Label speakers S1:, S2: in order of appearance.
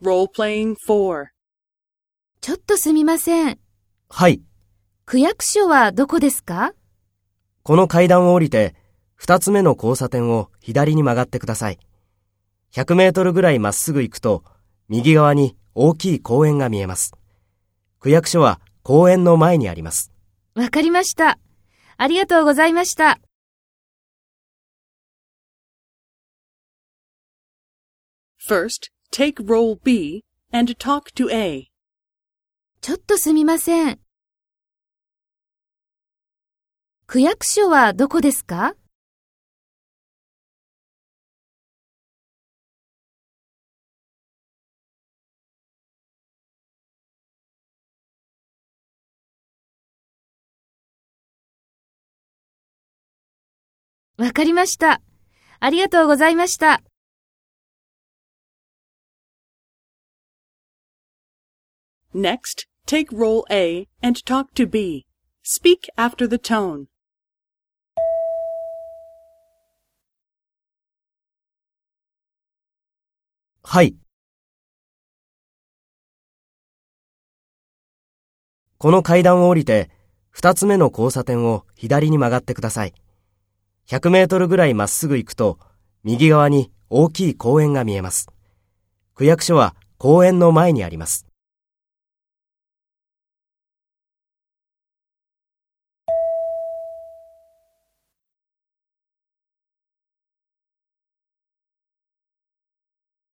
S1: Role-playing 4.
S2: ちょっとすみません。
S3: はい。
S2: 区役所はどこですか？
S3: この階段を降りて、二つ目の交差点を左に曲がってください。100メートルぐらいまっすぐ行くと、右側に大きい公園が見えます。区役所は公園の前にあります。
S2: わかりました。ありがとうございました。
S1: First, take role B and talk to A.
S2: ちょっとすみません。区役所はどこですか？わかりました。ありがとうございました。
S1: Next, take role A and talk to B. Speak after the tone.
S3: はい。この階段を降りて、二つ目の交差点を左に曲がってください。100メートルぐらいまっすぐ行くと、右側に大きい公園が見えます。区役所は公園の前にあります。